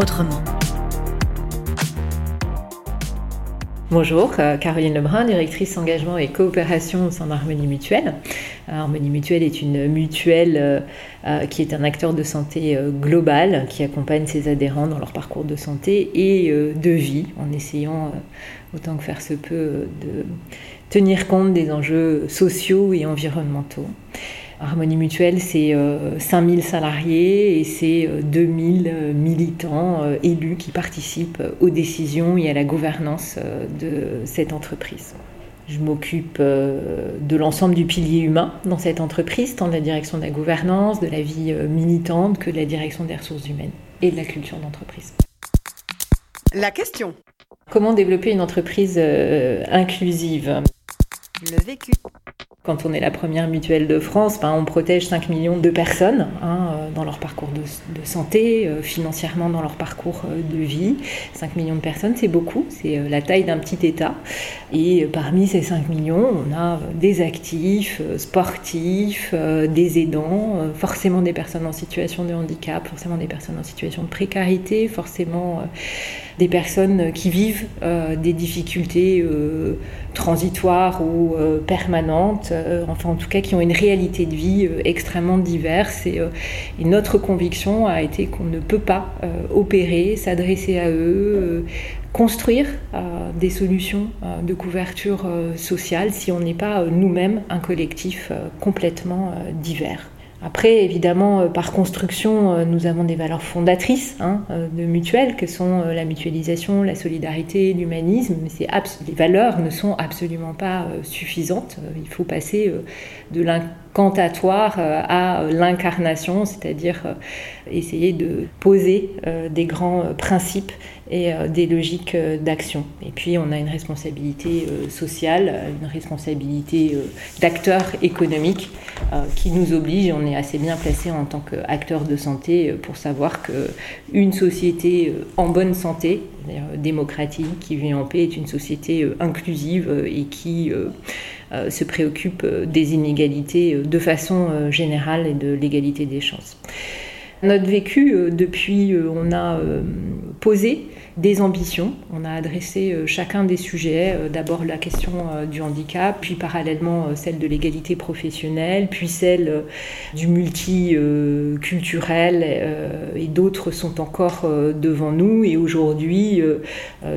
autrement. Bonjour, euh, Caroline Lebrun, directrice engagement et coopération au sein d'Harmonie Mutuelle. Harmonie Mutuelle est une mutuelle euh, euh, qui est un acteur de santé global qui accompagne ses adhérents dans leur parcours de santé et de vie en essayant autant que faire se peut de tenir compte des enjeux sociaux et environnementaux. Harmonie Mutuelle, c'est 5000 euh, salariés et c'est 2000 euh, militants euh, élus qui participent aux décisions et à la gouvernance de cette entreprise. Je m'occupe de l'ensemble du pilier humain dans cette entreprise, tant de la direction de la gouvernance, de la vie militante que de la direction des ressources humaines et de la culture d'entreprise. La question. Comment développer une entreprise inclusive? Le vécu. Quand on est la première mutuelle de France, ben, on protège 5 millions de personnes hein, euh, dans leur parcours de, santé, euh, financièrement dans leur parcours euh, de vie. 5 millions de personnes, c'est beaucoup, c'est la taille d'un petit État. Et parmi ces 5 millions, on a des actifs, sportifs, des aidants, forcément des personnes en situation de handicap, forcément des personnes en situation de précarité, forcément des personnes qui vivent des difficultés transitoires ou permanentes euh, enfin en tout cas qui ont une réalité de vie euh, extrêmement diverse. Euh, et, notre conviction a été qu'on ne peut pas opérer, s'adresser à eux, construire des solutions de couverture sociale si on n'est pas nous-mêmes un collectif complètement divers. Après, évidemment, euh, par construction, euh, nous avons des valeurs fondatrices hein, euh, de mutuelles, que sont la mutualisation, la solidarité, l'humanisme. Mais les valeurs ne sont absolument pas suffisantes. Il faut passer de l'incantatoire à l'incarnation, c'est-à-dire essayer de poser des grands principes et des logiques d'action. Et puis on a une responsabilité sociale, une responsabilité d'acteur économique qui nous oblige, on est assez bien placé en tant qu'acteur de santé pour savoir qu'une société en bonne santé, démocratique, qui vit en paix, est une société inclusive et qui se préoccupe des inégalités de façon générale et de l'égalité des chances. Notre vécu, depuis, on a posé des ambitions. On a adressé euh, chacun des sujets, euh, d'abord la question euh, du handicap, puis parallèlement celle de l'égalité professionnelle, puis celle du multiculturel, et d'autres sont encore devant nous. Et aujourd'hui,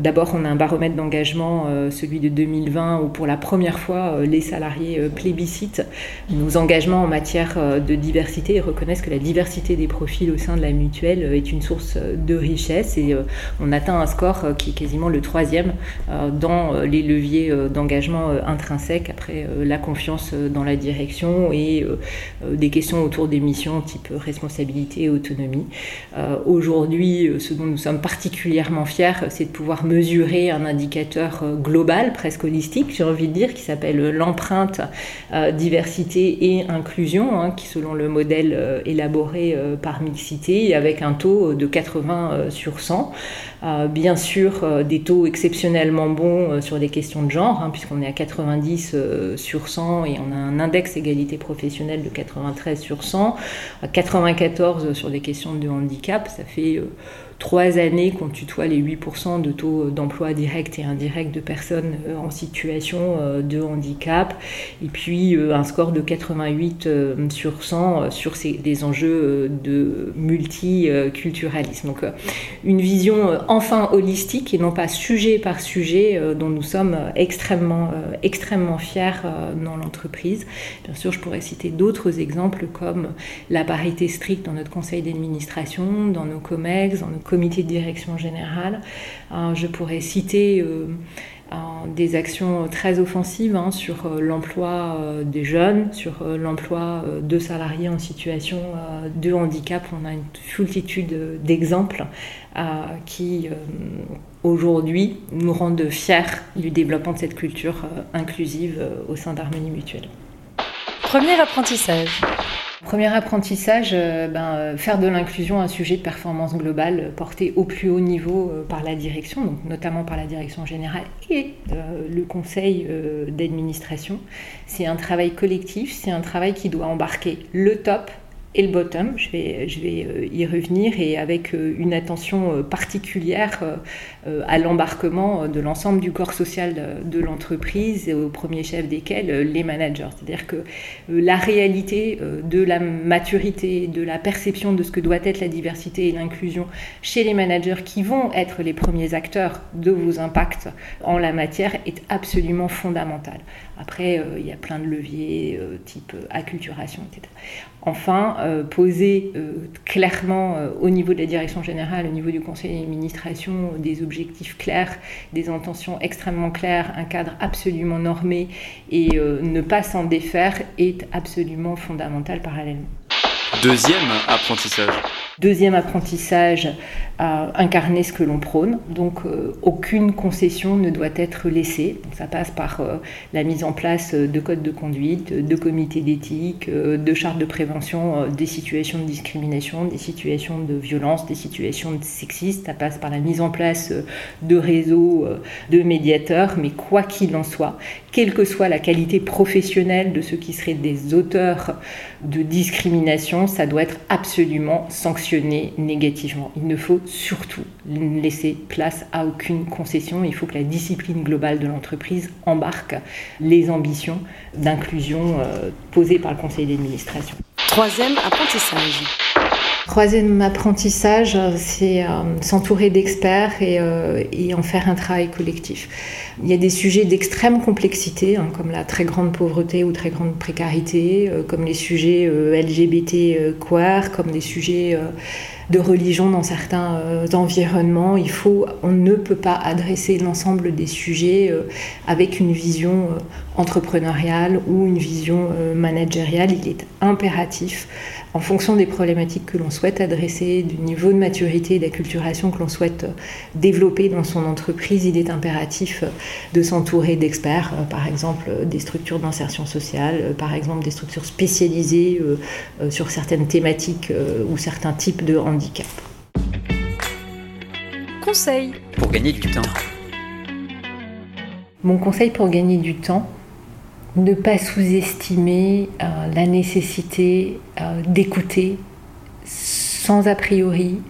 d'abord on a un baromètre d'engagement, celui de 2020, où pour la première fois les salariés plébiscitent nos engagements en matière de diversité et reconnaissent que la diversité des profils au sein de la mutuelle est une source de richesse. Et on atteint un score euh, qui est quasiment le troisième euh, dans euh, les leviers d'engagement intrinsèques après la confiance dans la direction et des questions autour des missions type responsabilité et autonomie. Aujourd'hui, ce dont nous sommes particulièrement fiers, c'est de pouvoir mesurer un indicateur global, presque holistique, j'ai envie de dire, qui s'appelle l'empreinte diversité et inclusion, hein, qui selon le modèle élaboré par Mixité, avec un taux de 80 sur 100. Euh, bien sûr, euh, des taux exceptionnellement bons euh, sur les questions de genre, hein, puisqu'on est à 90 sur 100 et on a un index égalité professionnelle de 93 sur 100, 94 sur les questions de handicap, ça fait trois années qu'on tutoie les 8% de taux d'emploi direct et indirect de personnes euh, en situation euh, de handicap, et puis euh, un score de 88 sur 100 sur ces, des enjeux de multiculturalisme. Donc une vision enfin holistique et non pas sujet par sujet dont nous sommes extrêmement, extrêmement fiers dans l'entreprise. Bien sûr, je pourrais citer d'autres exemples comme la parité stricte dans notre conseil d'administration, dans nos COMEX, dans nos comité de direction générale. Euh, je pourrais citer euh, des actions très offensives hein, sur l'emploi des jeunes, sur l'emploi de salariés en situation de handicap. On a une multitude d'exemples qui aujourd'hui nous rendent fiers du développement de cette culture inclusive au sein d'Harmonie Mutuelle. Premier apprentissage. Premier apprentissage, euh, ben, euh, faire de l'inclusion un sujet de performance globale euh, porté au plus haut niveau par la direction, donc notamment par la direction générale et le conseil d'administration. C'est un travail collectif, c'est un travail qui doit embarquer le top, et le bottom. Je vais, je vais euh, y revenir et avec euh, une attention euh, particulière à l'embarquement de l'ensemble du corps social de l'entreprise, au premier chef desquels les managers. C'est-à-dire que la réalité de la maturité, de la perception de ce que doit être la diversité et l'inclusion chez les managers qui vont être les premiers acteurs de vos impacts en la matière est absolument fondamentale. Après, il y a plein de leviers type acculturation, etc. Enfin, euh, poser euh, clairement euh, au niveau de la direction générale, au niveau du conseil d'administration, des objectifs clairs, des intentions extrêmement claires, un cadre absolument normé et ne pas s'en défaire est absolument fondamental parallèlement. Deuxième apprentissage. Deuxième apprentissage, incarner ce que l'on prône. Donc euh, aucune concession ne doit être laissée. ça passe par euh, la mise en place de codes de conduite, de comités d'éthique, euh, de chartes de prévention des situations de discrimination, des situations de violence, des situations de sexisme. Ça passe par la mise en place de réseaux de médiateurs. Mais quoi qu'il en soit, quelle que soit la qualité professionnelle de ceux qui seraient des auteurs de discrimination, ça doit être absolument sanctionné négativement. Il ne faut surtout laisser place à aucune concession. Il faut que la discipline globale de l'entreprise embarque les ambitions d'inclusion euh, posées par le conseil d'administration. Troisième apprentissage. Troisième apprentissage, c'est euh, s'entourer d'experts euh, et, en faire un travail collectif. Il y a des sujets d'extrême complexité, hein, comme la très grande pauvreté ou très grande précarité, comme les sujets LGBT queer, comme des sujets de religion dans certains euh, environnements. Il faut, on ne peut pas adresser l'ensemble des sujets euh, avec une vision euh, entrepreneuriale ou une vision managériale. Il est impératif en fonction des problématiques que l'on souhaite adresser, du niveau de maturité et d'acculturation que l'on souhaite développer dans son entreprise, il est impératif de s'entourer d'experts, euh, par exemple euh, des structures d'insertion sociale, euh, par exemple des structures spécialisées sur certaines thématiques ou certains types de handicap. Conseil pour gagner du temps. Mon conseil pour gagner du temps, ne pas sous-estimer euh, la nécessité euh, d'écouter sans a priori,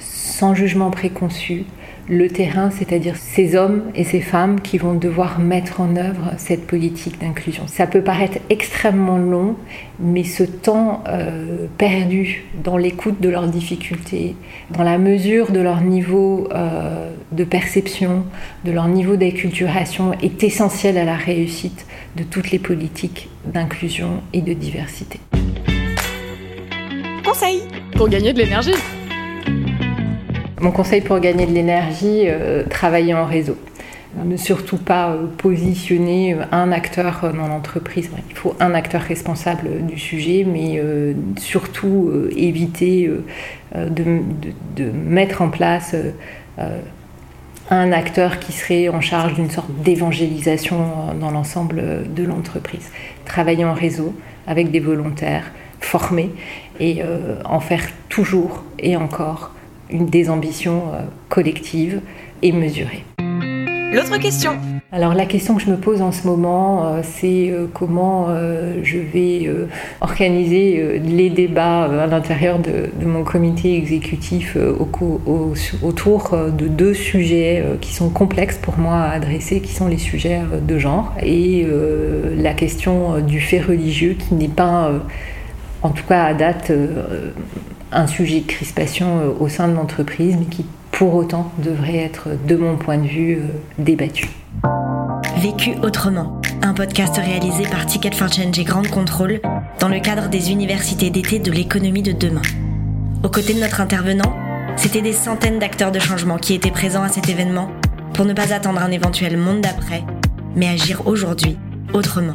sans jugement préconçu, le terrain, c'est-à-dire ces hommes et ces femmes qui vont devoir mettre en œuvre cette politique d'inclusion. Ça peut paraître extrêmement long, mais ce temps euh, perdu dans l'écoute de leurs difficultés, dans la mesure de leur niveau euh, de perception, de leur niveau d'acculturation, est essentiel à la réussite de toutes les politiques d'inclusion et de diversité. Conseil pour gagner de l'énergie. Mon conseil pour gagner de l'énergie, euh, travailler en réseau. Ne surtout pas euh, positionner euh, un acteur dans l'entreprise. Il faut un acteur responsable du sujet, mais surtout éviter de, mettre en place un acteur qui serait en charge d'une sorte d'évangélisation dans l'ensemble de l'entreprise. Travailler en réseau avec des volontaires formés et en faire toujours et encore une des ambitions euh, collectives et mesurées. L'autre question alors la question que je me pose en ce moment, euh, c'est euh, comment je vais organiser les débats à l'intérieur de, mon comité exécutif autour de deux sujets qui sont complexes pour moi à adresser, qui sont les sujets de genre et la question du fait religieux qui n'est pas, en tout cas à date, un sujet de crispation euh, au sein de l'entreprise, mais qui pour autant devrait être, de mon point de vue, euh, débattu. Vécu autrement, un podcast réalisé par Ticket for Change et Grande Contrôle dans le cadre des universités d'été de l'économie de demain. Aux côtés de notre intervenant, c'était des centaines d'acteurs de changement qui étaient présents à cet événement pour ne pas attendre un éventuel monde d'après, mais agir aujourd'hui, autrement.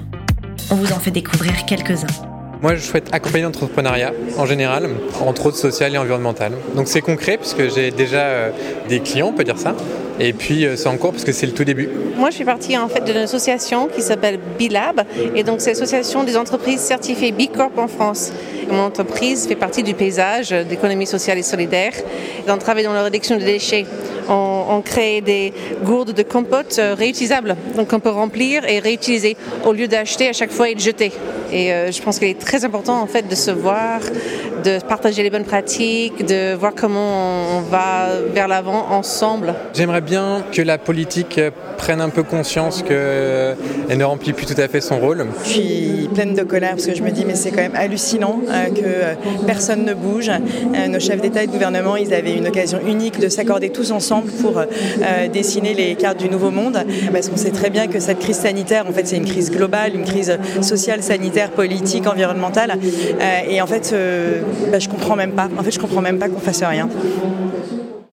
On vous en fait découvrir quelques-uns. Moi, je souhaite accompagner l'entrepreneuriat en général, entre autres social et environnemental. Donc c'est concret puisque j'ai déjà euh, des clients, on peut dire ça. Et puis euh, c'est en cours parce que c'est le tout début. Moi, je fais partie en fait d'une association qui s'appelle Bilab, et donc c'est l'association des entreprises certifiées B Corp en France. Mon entreprise fait partie du paysage d'économie sociale et solidaire. On travaille dans la réduction des déchets. On, crée des gourdes de compote euh, réutilisables, donc on peut remplir et réutiliser au lieu d'acheter à chaque fois et de jeter. Et euh, je pense qu'il est très important en fait de se voir, de partager les bonnes pratiques, de voir comment on va vers l'avant ensemble. J'aimerais bien que la politique euh, prenne un peu conscience qu'elle ne remplit plus tout à fait son rôle. Je suis pleine de colère parce que je me dis mais c'est quand même hallucinant euh, que euh, personne ne bouge. Euh, nos chefs d'État et de gouvernement, ils avaient une occasion unique de s'accorder tous ensemble pour euh, dessiner les cartes du nouveau monde parce qu'on sait très bien que cette crise sanitaire, en fait, c'est une crise globale, une crise sociale, sanitaire, politique, environnementale. Euh, et en fait, euh, bah, je comprends même pas. En fait, je comprends même pas qu'on fasse rien.